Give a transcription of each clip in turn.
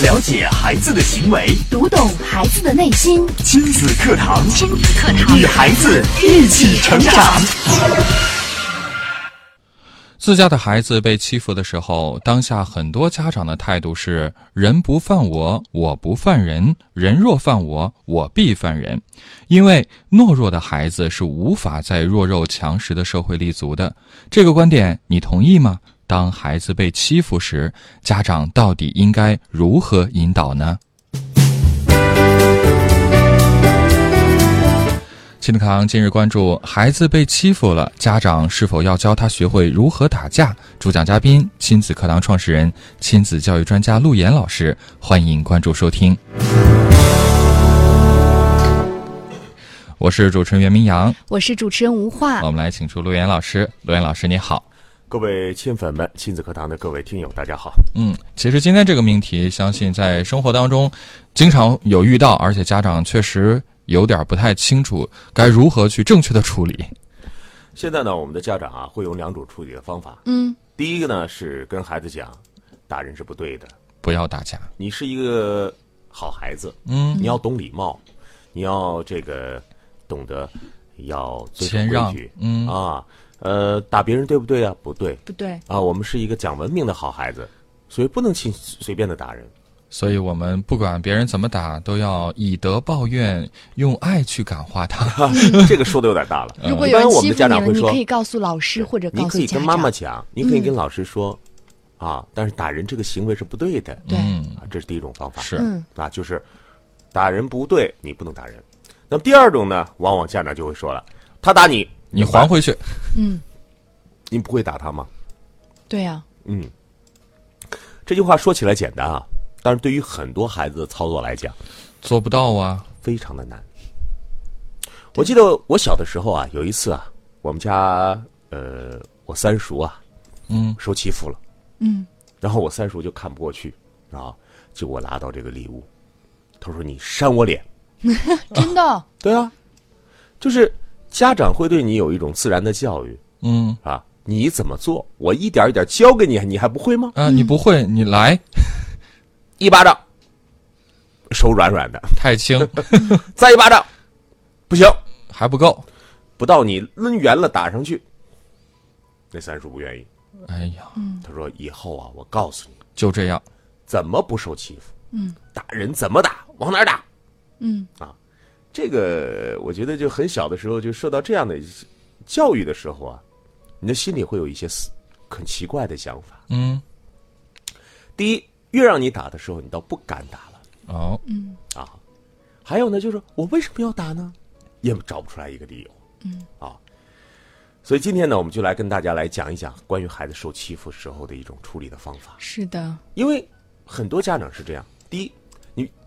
了解孩子的行为，读懂孩子的内心。亲子课堂，亲子课堂与孩子一起成长。自家的孩子被欺负的时候，当下很多家长的态度是“人不犯我，我不犯人；人若犯我，我必犯人”。因为懦弱的孩子是无法在弱肉强食的社会立足的。这个观点你同意吗？当孩子被欺负时，家长到底应该如何引导呢？亲子课堂今日关注：孩子被欺负了，家长是否要教他学会如何打架？主讲嘉宾：亲子课堂创始人、亲子教育专家陆岩老师。欢迎关注收听。我是主持人袁明阳，我是主持人吴化。我们来请出陆岩老师。陆岩老师，你好。各位亲粉们，亲子课堂的各位听友，大家好。嗯，其实今天这个命题，相信在生活当中经常有遇到，而且家长确实有点不太清楚该如何去正确的处理。现在呢，我们的家长啊，会有两种处理的方法。嗯，第一个呢是跟孩子讲，打人是不对的，不要打架。你是一个好孩子，嗯，你要懂礼貌，你要这个懂得要遵守谦让规矩，嗯啊，呃，打别人对不对啊？不对不对，啊，我们是一个讲文明的好孩子，所以不能轻随便的打人。所以我们不管别人怎么打，都要以德报怨，用爱去感化他。这个说的有点大了。如果有人一般我们的欺负你了，家长会说你可以告诉老师或者你告诉家长。可以跟妈妈讲，你可以跟老师说，啊，但是打人这个行为是不对的，对嗯，啊，这是第一种方法，是嗯啊，就是打人不对，你不能打人。那么第二种呢，往往家长就会说了，他打你，你还回去。嗯，你不会打他吗？对呀、嗯，这句话说起来简单啊，但是对于很多孩子的操作来讲，做不到啊。非常的难。我记得我小的时候啊，有一次啊，我们家呃，我三叔啊，嗯，受欺负了。嗯，然后我三叔就看不过去啊，就给我拿到这个礼物，他说：“你扇我脸。真的，”对啊，就是家长会对你有一种自然的教育。嗯。啊，你怎么做，我一点一点教给你，你还不会吗？啊，你不会，你来，一巴掌，手软软的，太轻，再一巴掌，不行，还不够。不到你抡圆了打上去。那三叔不愿意，哎呀，他说：“以后啊，我告诉你。就这样。怎么不受欺负。嗯，打人怎么打，往哪打。”嗯。啊，这个我觉得就很小的时候就受到这样的教育的时候啊，你的心里会有一些很奇怪的想法。嗯，第一，越让你打的时候，你倒不敢打了哦，嗯啊。还有呢，就是我为什么要打呢？也找不出来一个理由。嗯啊，所以今天呢，我们就来跟大家来讲一讲关于孩子受欺负时候的一种处理的方法。是的，因为很多家长是这样：第一，你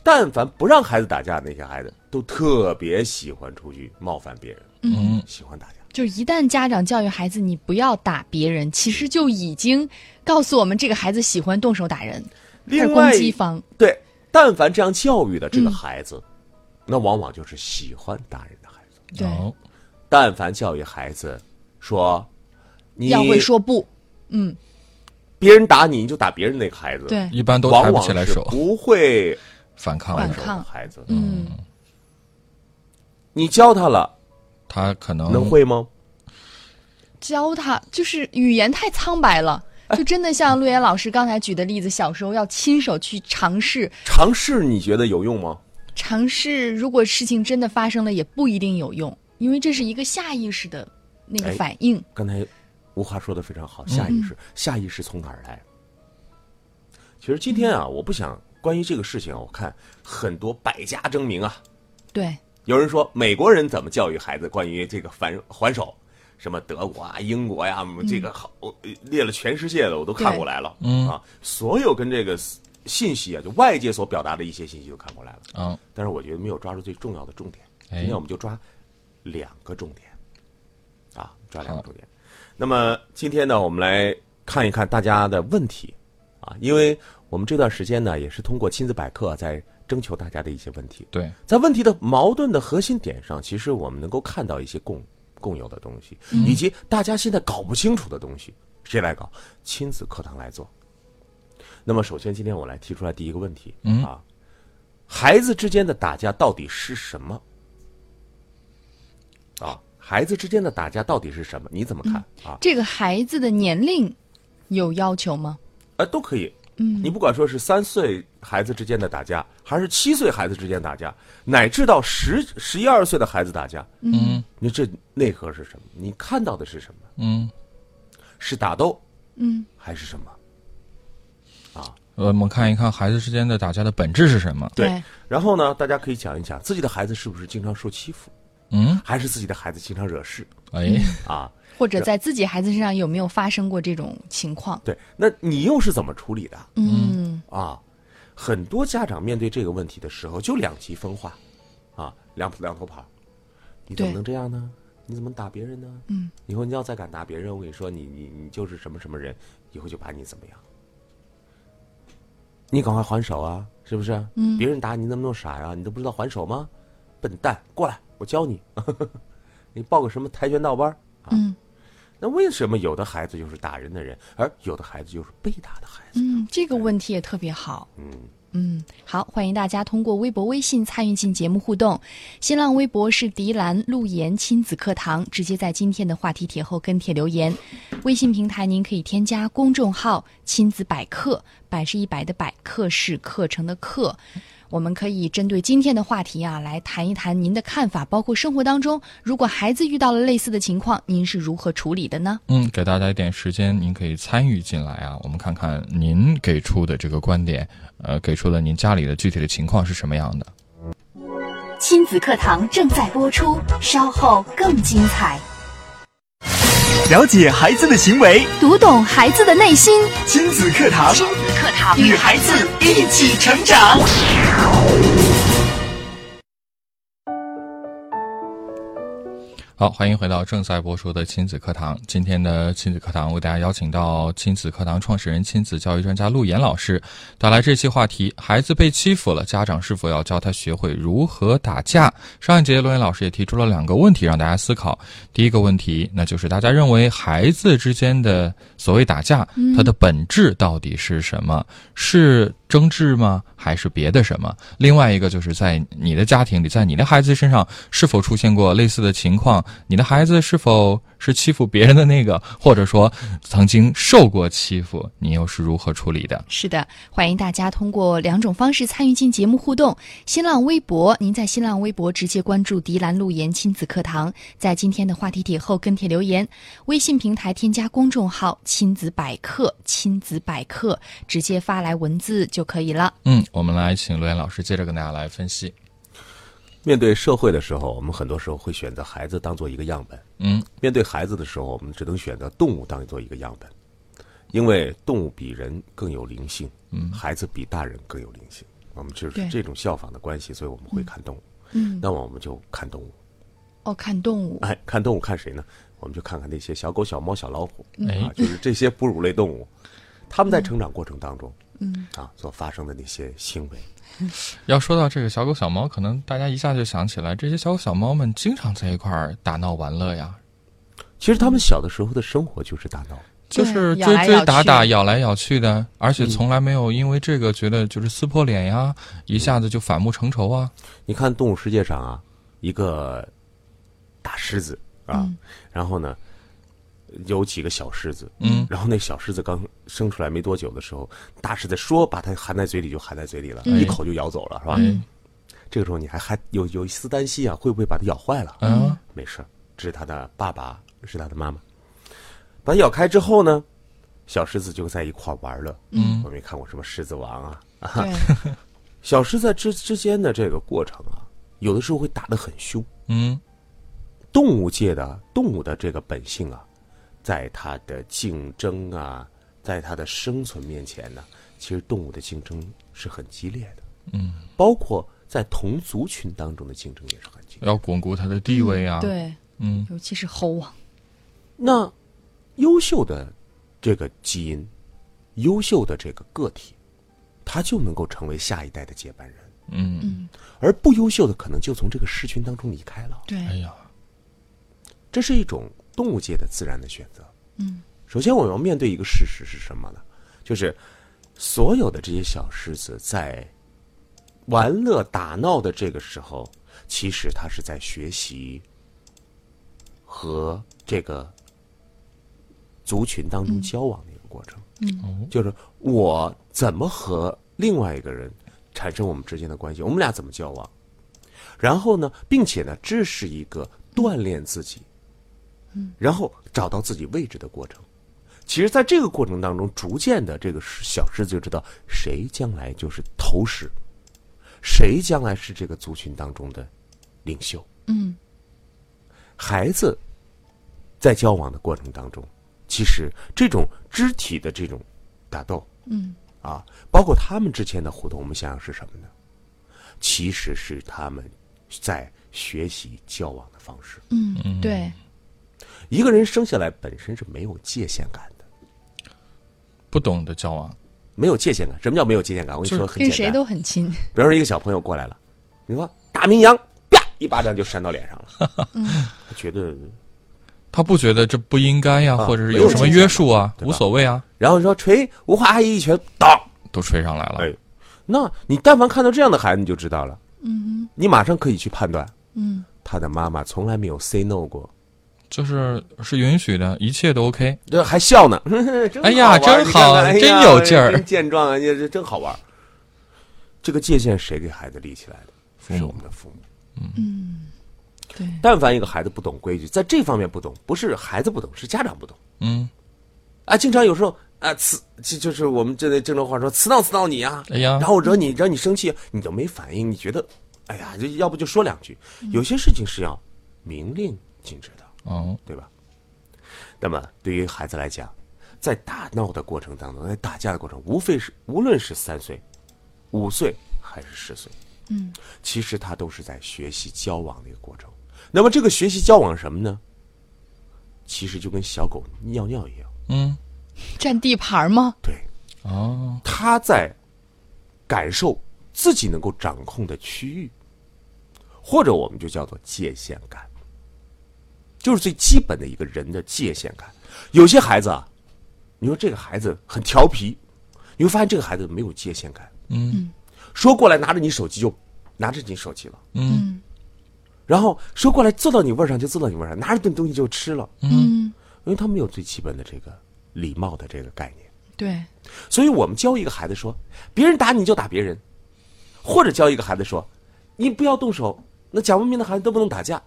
但凡不让孩子打架，那些孩子都特别喜欢出去冒犯别人，嗯，喜欢打架。就是一旦家长教育孩子你不要打别人，其实就已经告诉我们这个孩子喜欢动手打人，他是攻另外击方。对，但凡这样教育的这个孩子，那往往就是喜欢打人的孩子。对，哦，但凡教育孩子说，你要会说不。嗯，别人打你，你就打别人那个孩子，，对，一般都抬往往不起来手，是不会反抗反抗孩子。嗯，你教他了，他可能能会吗？教他就是语言太苍白了。就真的像陆岩老师刚才举的例子，小时候要亲手去尝试，尝试你觉得有用吗？尝试如果事情真的发生了，也不一定有用，因为这是一个下意识的那个哎反应。刚才吴华说的非常好，下意识，下意识从哪儿来？其实今天啊，我不想关于这个事情啊，我看很多百家争鸣啊。对，有人说美国人怎么教育孩子关于这个反还手，什么德国啊、英国呀、这个好列了全世界的我都看过来了。嗯啊，所有跟这个信息啊，就外界所表达的一些信息都看过来了。嗯，但是我觉得没有抓住最重要的重点。哎今天我们就抓两个重点，啊，抓两个重点。那么今天呢，我们来看一看大家的问题，啊，因为我们这段时间呢，也是通过亲子百科在征求大家的一些问题。对，在问题的矛盾的核心点上，其实我们能够看到一些共共有的东西，以及大家现在搞不清楚的东西，谁来搞？亲子课堂来做。那么，首先今天我来提出来第一个问题，嗯啊，孩子之间的打架到底是什么？啊，孩子之间的打架到底是什么？你怎么看、啊？这个孩子的年龄有要求吗？呃，都可以。嗯，你不管说是三岁孩子之间的打架，还是七岁孩子之间打架，乃至到十十一二岁的孩子打架，嗯你这内核是什么？你看到的是什么？嗯，是打斗嗯，还是什么？啊我们看一看孩子之间的打架的本质是什么？对，然后呢，大家可以讲一讲自己的孩子是不是经常受欺负，嗯，还是自己的孩子经常惹事哎，啊？或者在自己孩子身上有没有发生过这种情况？对，那你又是怎么处理的嗯啊？很多家长面对这个问题的时候就两极分化，啊，两两头跑，你怎么能这样呢？你怎么打别人呢？嗯，以后你要再敢打别人，我跟你说，你你你就是什么什么人，以后就把你怎么样？你赶快还手啊，是不是？嗯，别人打你，那么傻呀？你都不知道还手吗？笨蛋，过来，我教你。你报个什么跆拳道班啊？嗯那为什么有的孩子就是打人的人，而有的孩子就是被打的孩子？嗯，这个问题也特别好。嗯嗯，好，欢迎大家通过微博、微信参与进节目互动。新浪微博是迪兰路言亲子课堂，直接在今天的话题帖后跟帖留言。微信平台您可以添加公众号“亲子百科”，百是一百的百，课是课程的课。我们可以针对今天的话题啊，来谈一谈您的看法，包括生活当中，如果孩子遇到了类似的情况，您是如何处理的呢？嗯，给大家一点时间，您可以参与进来啊。我们看看您给出的这个观点，呃，给出了您家里的具体的情况是什么样的。亲子课堂正在播出，稍后更精彩。了解孩子的行为，读懂孩子的内心，亲子课堂，课堂与孩子一起成长。好，欢迎回到正在播出的亲子课堂。今天的亲子课堂为大家邀请到亲子课堂创始人、亲子教育专家陆岩老师，带来这期话题：孩子被欺负了，家长是否要教他学会如何打架？上一节陆岩老师也提出了两个问题让大家思考。第一个问题，那就是大家认为孩子之间的所谓打架，它的本质到底是什么？是争执吗？还是别的什么？另外一个就是在你的家庭里，在你的孩子身上是否出现过类似的情况？你的孩子是否是欺负别人的那个，或者说曾经受过欺负？你又是如何处理的？是的，欢迎大家通过两种方式参与进节目互动。新浪微博，您在新浪微博直接关注“迪兰路言亲子课堂”，在今天的话题帖后跟帖留言；微信平台添加公众号“亲子百科”，亲子百科直接发来文字就可以了。嗯，我们来请罗岩老师接着跟大家来分析。面对社会的时候，我们很多时候会选择孩子当做一个样本；嗯。面对孩子的时候，我们只能选择动物当做一个样本，因为动物比人更有灵性，嗯，孩子比大人更有灵性。我们就是这种效仿的关系，所以我们会看动物。嗯，那么我们就看动物，哦，看动物，哎，看动物看谁呢？我们就看看那些小狗、小猫、小老虎，哎。啊，就是这些哺乳类动物，它们在成长过程当中，嗯，啊，所发生的那些行为，要说到这个小狗小猫，可能大家一下就想起来，这些小狗小猫们经常在一块儿打闹玩乐呀，其实他们小的时候的生活就是打闹。就是追追打打、咬来咬去的，而且从来没有因为这个觉得就是撕破脸呀，一下子就反目成仇啊。你看动物世界上啊，一个大狮子啊，然后呢，有几个小狮子，嗯，然后那小狮子刚生出来没多久的时候，大狮子说把它含在嘴里就含在嘴里了，嗯一口就咬走了，是吧？嗯这个时候你还还有有一丝担心啊，会不会把它咬坏了？嗯没事，这是他的爸爸，是他的妈妈。把它咬开之后呢，小狮子就在一块儿玩乐。嗯我没看过什么狮子王啊，对，小狮子之之间的这个过程啊，有的时候会打得很凶。嗯动物界的动物的这个本性啊，在它的竞争啊，在它的生存面前呢，其实动物的竞争是很激烈的，嗯，包括在同族群当中的竞争也是很激烈。要巩固它的地位啊。，对，嗯。尤其是猴王，那优秀的这个基因，优秀的这个个体，他就能够成为下一代的接班人，嗯，而不优秀的可能就从这个狮群当中离开了。对，哎呀，这是一种动物界的自然的选择。嗯，首先我们要面对一个事实是什么呢？就是所有的这些小狮子在玩乐打闹的这个时候，其实它是在学习和这个族群当中交往的一个过程。嗯，就是我怎么和另外一个人产生我们之间的关系，我们俩怎么交往，然后呢，并且呢，这是一个锻炼自己，嗯，然后找到自己位置的过程。其实，在这个过程当中，逐渐的，这个小狮子就知道谁将来就是头狮，谁将来是这个族群当中的领袖。嗯，孩子在交往的过程当中，其实这种肢体的这种打斗，嗯，啊，包括他们之间的互动，我们想想是什么呢？其实是他们在学习交往的方式。嗯，对，一个人生下来本身是没有界限感的，不懂得交往，没有界限感。什么叫没有界限感？我跟你说很跟谁。都很亲。比方说，一个小朋友过来了，你说大明羊，啪一巴掌就扇到脸上了，他觉得，他不觉得这不应该呀，啊或者是有什么约束啊，无所谓啊，然后说锤吴华阿姨一拳，当，都锤上来了。哎，那你但凡看到这样的孩子，你就知道了，嗯，你马上可以去判断，嗯，他的妈妈从来没有 say no 过，就是是允许的，一切都 OK。这还笑呢，真哎呀真好你看看哎真有劲儿真健壮啊，这这真好玩。这个界限谁给孩子立起来的？父母是我们的父母。对，但凡一个孩子不懂规矩，在这方面不懂，不是孩子不懂，是家长不懂。嗯，啊，经常有时候啊，呲就就是我们这类郑州话说，刺闹刺闹你啊，哎呀然后惹你惹你生气，你就没反应，你觉得，哎呀，就要不就说两句，有些事情是要明令禁止的，哦，对吧？那么对于孩子来讲，在打闹的过程当中，在打架的过程，无非是无论是三岁、五岁还是十岁，嗯，其实他都是在学习交往的一个过程。那么这个学习交往什么呢？其实就跟小狗尿尿一样，嗯，占地盘吗？对，哦，他在感受自己能够掌控的区域，或者我们就叫做界限感，就是最基本的一个人的界限感。有些孩子啊，你说这个孩子很调皮，你会发现这个孩子没有界限感。嗯说过来拿着你手机就拿着你手机了，嗯然后说过来坐到你位儿上就坐到你位儿上，拿着顿东西就吃了，嗯，因为他没有最基本的这个礼貌的这个概念。对，所以我们教一个孩子说，别人打你就打别人，或者教一个孩子说，你不要动手。那讲文明的孩子都不能打架，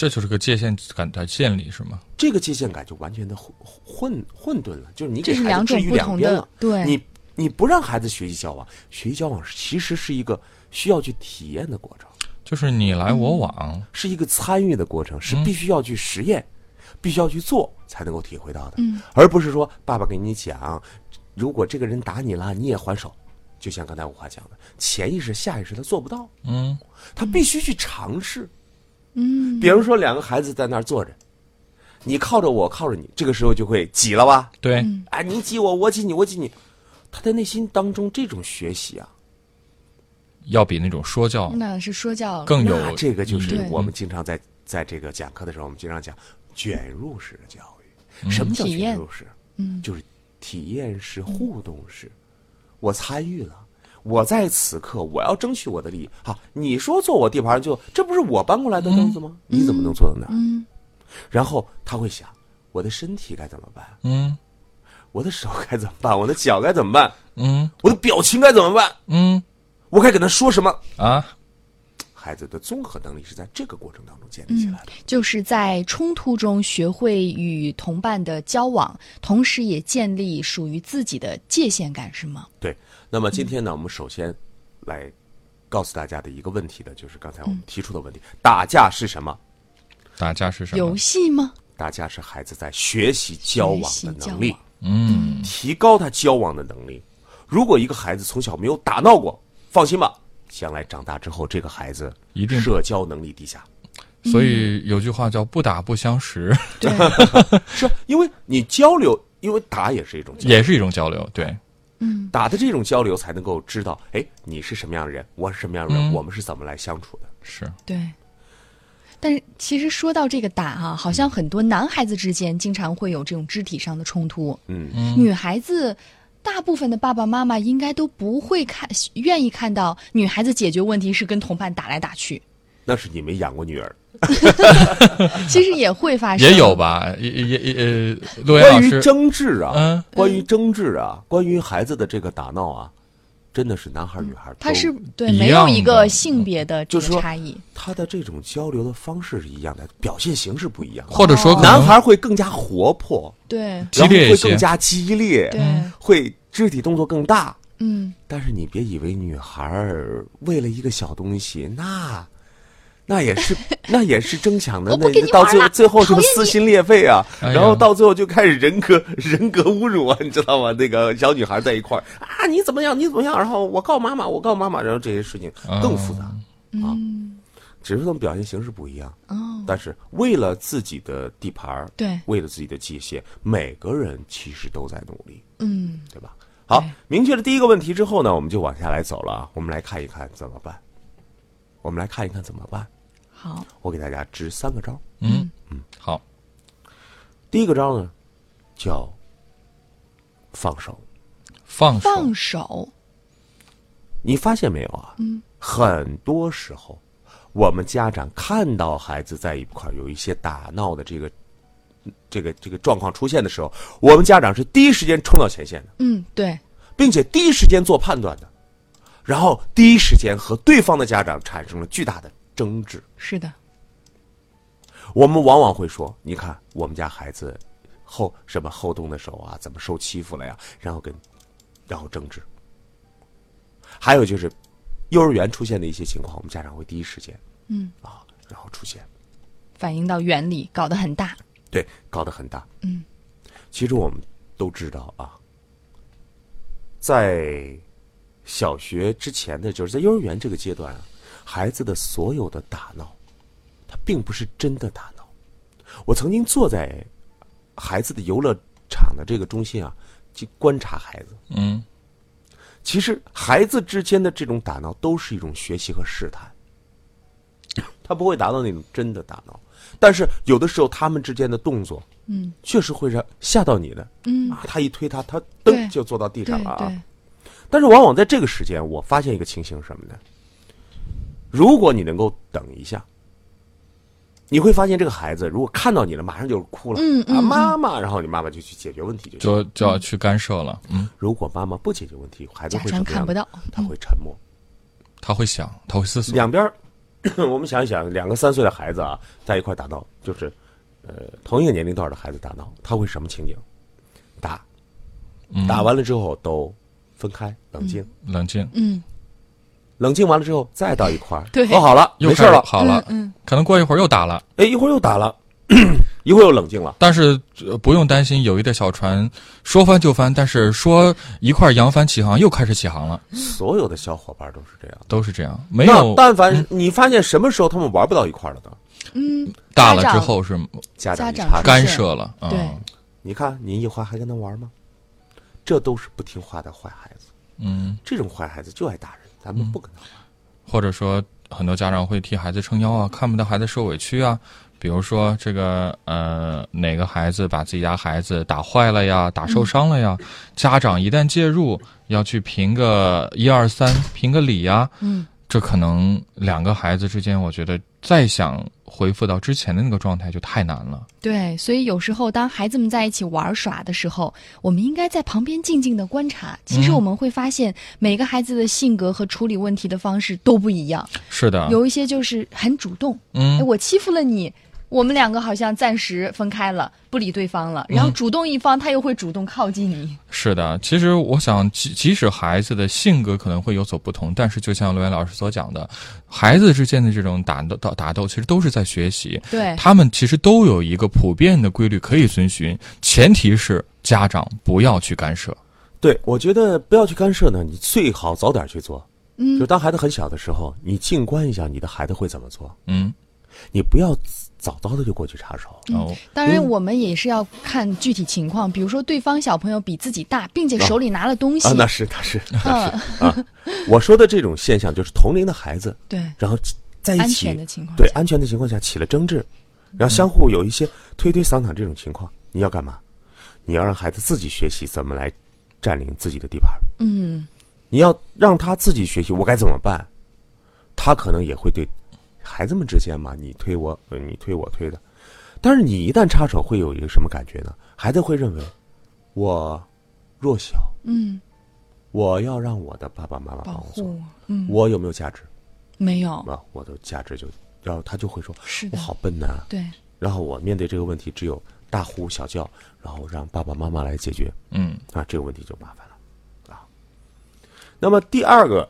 这就是个界限感的建立，是吗？这个界限感就完全的混混混沌了，就是你给孩子这是两种置于不同的两边了。对你你不让孩子学习交往，学习交往其实是一个需要去体验的过程，就是你来我往，是一个参与的过程，是必须要去实验，必须要去做才能够体会到的，嗯而不是说爸爸给你讲，如果这个人打你了，你也还手。就像刚才我话讲的，潜意识、下意识他做不到，嗯他必须去尝试。嗯，比如说两个孩子在那儿坐着，你靠着我，靠着你，这个时候就会挤了吧？对，啊，你挤我，我挤你，我挤你。他的内心当中这种学习啊，要比那种说教那是说教更有这个就是我们经常在在这个讲课的时候，我们经常讲卷入式的教育。什么叫卷入式？嗯，就是体验式、互动式。我参与了，我在此刻我要争取我的利益。好，你说坐我地盘就这不是我搬过来的凳子吗？你怎么能坐到那儿？嗯然后他会想，我的身体该怎么办？嗯我的手该怎么办？我的脚该怎么办？嗯我的表情该怎么办？嗯我该跟他说什么？啊，孩子的综合能力是在这个过程当中建立起来的。就是在冲突中学会与同伴的交往，同时也建立属于自己的界限感，是吗？对，那么今天呢，我们首先来告诉大家的一个问题呢，就是刚才我们提出的问题：打架是什么？打架是什么游？戏吗？打架是孩子在学习交往的能力，嗯，提高他交往的能力。如果一个孩子从小没有打闹过，放心吧，将来长大之后，这个孩子一定社交能力低下。所以有句话叫“不打不相识对，是因为你交流，因为打也是一种”，交流，也是一种交流。对，嗯打的这种交流才能够知道，哎，你是什么样的人，我是什么样的人，嗯我们是怎么来相处的。是对。但是其实说到这个打啊，好像很多男孩子之间经常会有这种肢体上的冲突，嗯，女孩子大部分的爸爸妈妈应该都不会看，愿意看到女孩子解决问题是跟同伴打来打去。那是你没养过女儿。其实也会发生，也有吧？也也也呃，陆岩老师，关于争执啊，嗯关于争执啊，关于孩子的这个打闹啊，真的是男孩女孩他是对没有一个性别的这就是说个差异。他的这种交流的方式是一样的，表现形式不一样。或者说男孩会更加活泼，对然后会更加激烈，对，会肢体动作更大。嗯，但是你别以为女孩儿为了一个小东西，那那也是 那也是争抢的，那到最后最后是不是撕心裂肺啊？然后到最后就开始人格 人格侮辱啊，你知道吗？那个小女孩在一块儿啊，你怎么样？你怎么样？然后我告妈妈，我告妈妈，然后这些事情更复杂、啊。只是他们表现形式不一样，哦，但是为了自己的地盘儿对为了自己的界限，每个人其实都在努力。嗯，对吧？好，明确了第一个问题之后呢，我们就往下来走了啊。我们来看一看怎么办。我们来看一看怎么办。好，我给大家支三个招。嗯嗯，好，第一个招呢，叫放手。放手，放手，你发现没有啊？嗯，很多时候，我们家长看到孩子在一块有一些打闹的这个、这个、这个状况出现的时候，我们家长是第一时间冲到前线的。嗯，对，并且第一时间做判断的，然后第一时间和对方的家长产生了巨大的争执。是的，我们往往会说：“你看，我们家孩子后什么后动的手啊，怎么受欺负了呀？”然后跟，然后争执。还有就是，幼儿园出现的一些情况，我们家长会第一时间，嗯啊，然后出现，反映到园里，搞得很大。对，搞得很大。嗯，其实我们都知道啊，在小学之前的，就是在幼儿园这个阶段啊，孩子的所有的打闹，他并不是真的打闹。我曾经坐在孩子的游乐场的这个中心啊，去观察孩子。嗯其实孩子之间的这种打闹都是一种学习和试探，他不会达到那种真的打闹，但是有的时候他们之间的动作，嗯，确实会让吓到你的，嗯啊，他一推他，他对噔就坐到地上了啊。但是往往在这个时间，我发现一个情形是什么呢？如果你能够等一下，你会发现这个孩子如果看到你了，马上就哭了，妈妈，然后你妈妈就去解决问题就行。就就要去干涉了。嗯，如果妈妈不解决问题，孩子假会看不到？他会沉默。他会想，他会思索。两边，我们想一想，两个三岁的孩子啊，在一块打闹，就是，呃，同一个年龄段的孩子打闹，他会什么情景？打，嗯打完了之后都分开，冷静，冷静，嗯，冷静完了之后再到一块儿，对和好了，又开始没事了，好了，嗯可能过一会儿又打了。哎，一会儿又打了，一会儿又冷静了。但是、呃不用担心，友谊的小船说翻就翻，但是说一块扬帆起航又开始起航了，所有的小伙伴都是这样。都是这样。没有但凡你发现什么时候他们玩不到一块儿了呢？嗯，大了之后是家长干涉了。啊对你看你一会儿还跟他玩吗？这都是不听话的坏孩子。嗯，这种坏孩子就爱打人，咱们不跟他玩。或者说很多家长会替孩子撑腰啊，看不到孩子受委屈啊。比如说这个呃哪个孩子把自己家孩子打坏了呀，打受伤了呀，家长一旦介入，要去评个一二三，评个理呀，嗯，这可能两个孩子之间，我觉得再想恢复到之前的那个状态就太难了。对，所以有时候当孩子们在一起玩耍的时候，我们应该在旁边静静的观察。其实嗯我们会发现，每个孩子的性格和处理问题的方式都不一样。是的，有一些就是很主动，哎，嗯，我欺负了你，我们两个好像暂时分开了，不理对方了。然后嗯主动一方，他又会主动靠近你。是的。其实我想，即即使孩子的性格可能会有所不同，但是就像罗源老师所讲的，孩子之间的这种打斗、打打斗，其实都是在学习。对，他们其实都有一个普遍的规律可以遵循，前提是家长不要去干涉。对，我觉得不要去干涉呢，你最好早点去做。嗯就当孩子很小的时候，你静观一下你的孩子会怎么做，嗯，你不要早早的就过去插手。哦，当然，我们也是要看具体情况，比如说对方小朋友比自己大，并且手里拿了东西，啊，那是那是嗯，啊，我说的这种现象就是同龄的孩子，对，然后在一安起全的情况下对安全的情况下起了争执，然后相互有一些推推搡搡这种情况，你要干嘛？你要让孩子自己学习怎么来占领自己的地盘。嗯，你要让他自己学习，我该怎么办？他可能也会对孩子们之间嘛，你推我，呃你推我推的。但是你一旦插手，会有一个什么感觉呢？孩子会认为我弱小，嗯，我要让我的爸爸妈妈帮保我做护，，嗯，我有没有价值？没有，啊，我的价值就，然后他就会说，我是的，好笨呐、对，然后我面对这个问题，只有大呼小叫，然后让爸爸妈妈来解决。嗯啊，这个问题就麻烦了啊。那么第二个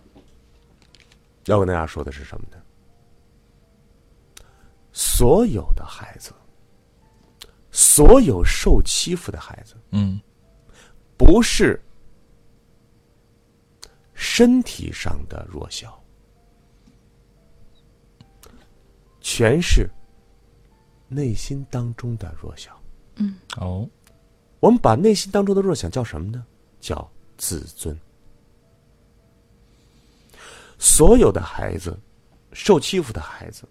要跟大家说的是什么呢？所有的孩子，所有受欺负的孩子，嗯不是身体上的弱小，全是内心当中的弱小。哦，我们把内心当中的弱小叫什么呢？叫自尊。所有的孩子，受欺负的孩子，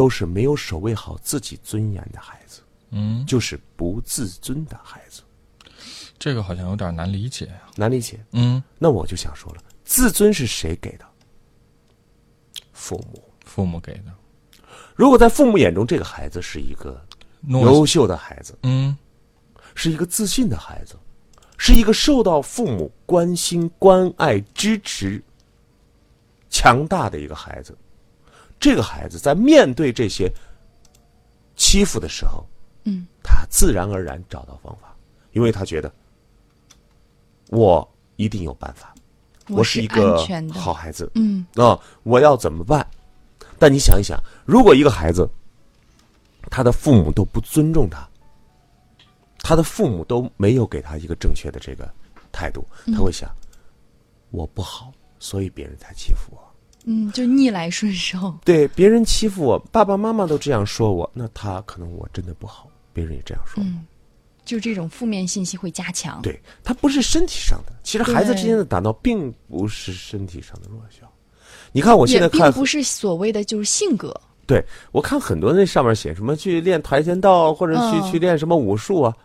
都是没有守卫好自己尊严的孩子，嗯，就是不自尊的孩子。这个好像有点难理解呀、难理解。嗯，那我就想说了，自尊是谁给的？父母。父母给的如果在父母眼中，这个孩子是一个优秀的孩子，嗯是一个自信的孩子，是一个受到父母关心、关爱、支持、强大的一个孩子。这个孩子在面对这些欺负的时候，嗯，他自然而然找到方法，因为他觉得我一定有办法，我是一个好孩子，嗯啊，我要怎么办？但你想一想，如果一个孩子，他的父母都不尊重他，他的父母都没有给他一个正确的这个态度，他会想，我不好，所以别人才欺负我。嗯，就逆来顺受，对，别人欺负我，爸爸妈妈都这样说我，那他可能我真的不好，别人也这样说。嗯，就这种负面信息会加强，对他不是身体上的，其实孩子之间的打闹并不是身体上的弱小。你看，我现在看并不是所谓的就是性格，对，我看很多那上面写什么去练跆拳道，或者去、嗯。去练什么武术啊，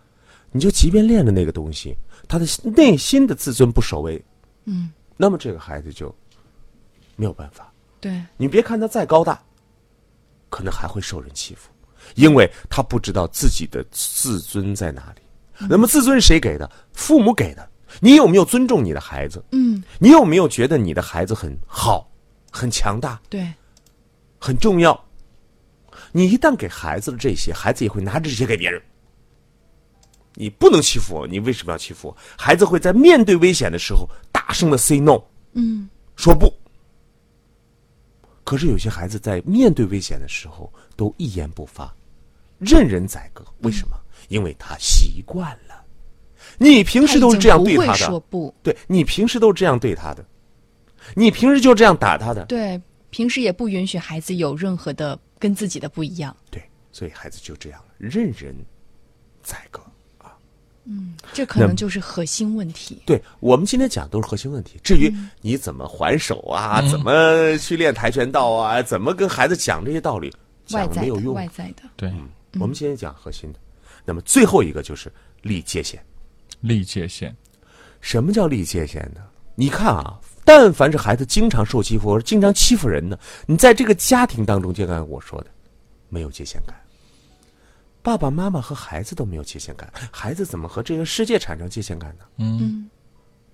你就即便练了那个东西，他的内心的自尊不守卫，嗯，那么这个孩子就没有办法。对，你别看他再高大，可能还会受人欺负，因为他不知道自己的自尊在哪里。嗯那么自尊是谁给的？父母给的。你有没有尊重你的孩子？嗯，你有没有觉得你的孩子很好、很强大？对，很重要。你一旦给孩子的这些，孩子也会拿着这些给别人。你不能欺负我，你为什么要欺负我？孩子会在面对危险的时候大声的 say no，嗯，说不。可是有些孩子在面对危险的时候都一言不发，任人宰割。为什么？因为他习惯了。你平时都是这样对他的，不，对你平时都是这样对他的，你平时就这样打他的，对，平时也不允许孩子有任何的跟自己的不一样，对，所以孩子就这样任人宰割。这可能就是核心问题。对我们今天讲都是核心问题。至于你怎么还手啊，怎么去练跆拳道啊，怎么跟孩子讲这些道理，讲没有用。外在的，对，我们今天讲核心的。那么最后一个就是立界限。立界限，什么叫立界限呢？你看啊，但凡是孩子经常受欺负或者经常欺负人呢，你在这个家庭当中，就刚才我说的，没有界限感。爸爸妈妈和孩子都没有界限感，孩子怎么和这个世界产生界限感呢？嗯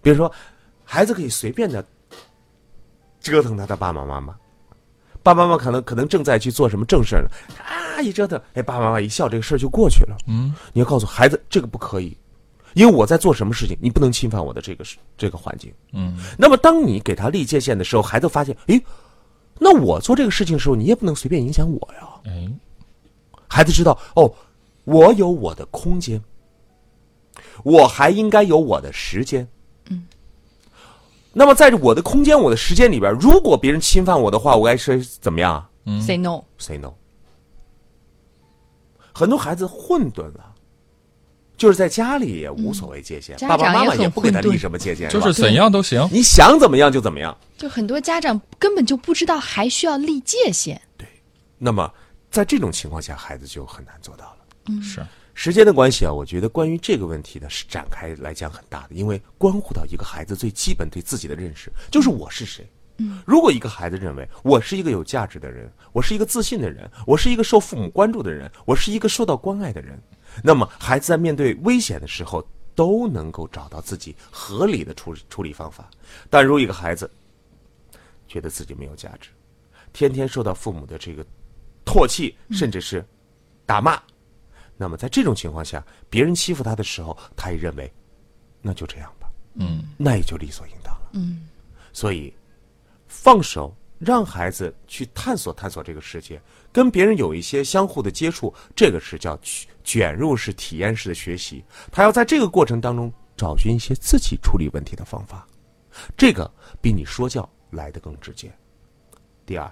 比如说，孩子可以随便的折腾他的爸爸妈妈，爸爸妈妈可能可能正在去做什么正事儿呢，啊，一折腾，哎，爸爸妈妈一笑，这个事儿就过去了。嗯，你要告诉孩子，这个不可以，因为我在做什么事情，你不能侵犯我的这个这个环境。嗯，那么当你给他立界限的时候，孩子发现，诶，那我做这个事情的时候，你也不能随便影响我呀。哎，孩子知道，哦，我有我的空间，我还应该有我的时间。嗯。那么，在我的空间、我的时间里边，如果别人侵犯我的话，我该是怎么样啊 say no，？say no。很多孩子混沌了，就是在家里也无所谓界限，家爸爸妈妈也不给他立什么界限，就是怎样都行。你想怎么样就怎么样。就很多家长根本就不知道还需要立界限。对那么，在这种情况下，孩子就很难做到了。嗯是，时间的关系啊，我觉得关于这个问题呢是展开来讲很大的，因为关乎到一个孩子最基本对自己的认识，就是我是谁。嗯，如果一个孩子认为我是一个有价值的人，我是一个自信的人，我是一个受父母关注的人，我是一个受到关爱的人，那么孩子在面对危险的时候都能够找到自己合理的处处理方法。但如果一个孩子觉得自己没有价值，天天受到父母的这个唾弃，甚至是打骂，那么在这种情况下，别人欺负他的时候，他也认为那就这样吧，嗯，那也就理所应当了。嗯，所以放手让孩子去探索探索这个世界，跟别人有一些相互的接触，这个是叫卷卷入式体验式的学习。他要在这个过程当中找寻一些自己处理问题的方法，这个比你说教来的更直接。第二，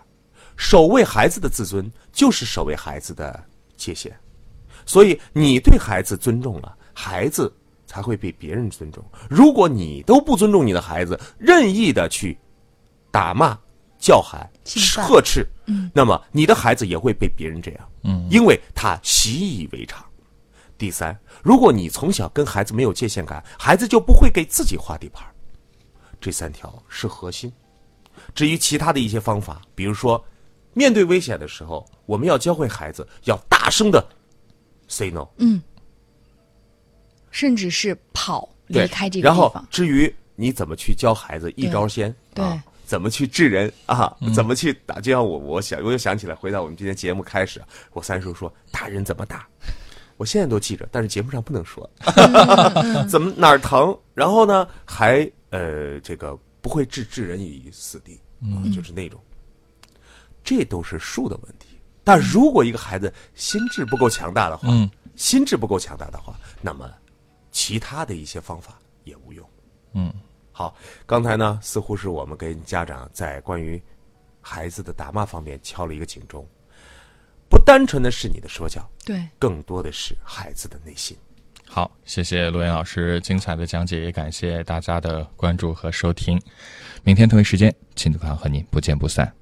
守卫孩子的自尊就是守卫孩子的界限，所以你对孩子尊重了，孩子才会被别人尊重。如果你都不尊重你的孩子，任意的去打骂、叫喊、呵斥，嗯，那么你的孩子也会被别人这样，嗯，因为他习以为常。第三，如果你从小跟孩子没有界限感，孩子就不会给自己画地盘。这三条是核心。至于其他的一些方法，比如说，面对危险的时候，我们要教会孩子要大声的 say no，嗯。甚至是跑离开这个然后。至于你怎么去教孩子一招鲜，对啊，怎么去治人啊，怎么去打？就像我，我想，我又想起来，回到我们今天节目开始，我三叔说打人怎么打，我现在都记着，但是节目上不能说，怎么哪儿疼，然后呢，还呃这个不会置置人于死地，啊，就是那种，这都是术的问题。但如果一个孩子心智不够强大的话，嗯心智不够强大的话，那么其他的一些方法也无用。嗯，好，刚才呢，似乎是我们跟家长在关于孩子的打骂方面敲了一个警钟，不单纯的是你的说教，对，更多的是孩子的内心。好，谢谢陆岩老师精彩的讲解，也感谢大家的关注和收听。明天同一时间，亲子课堂和您不见不散。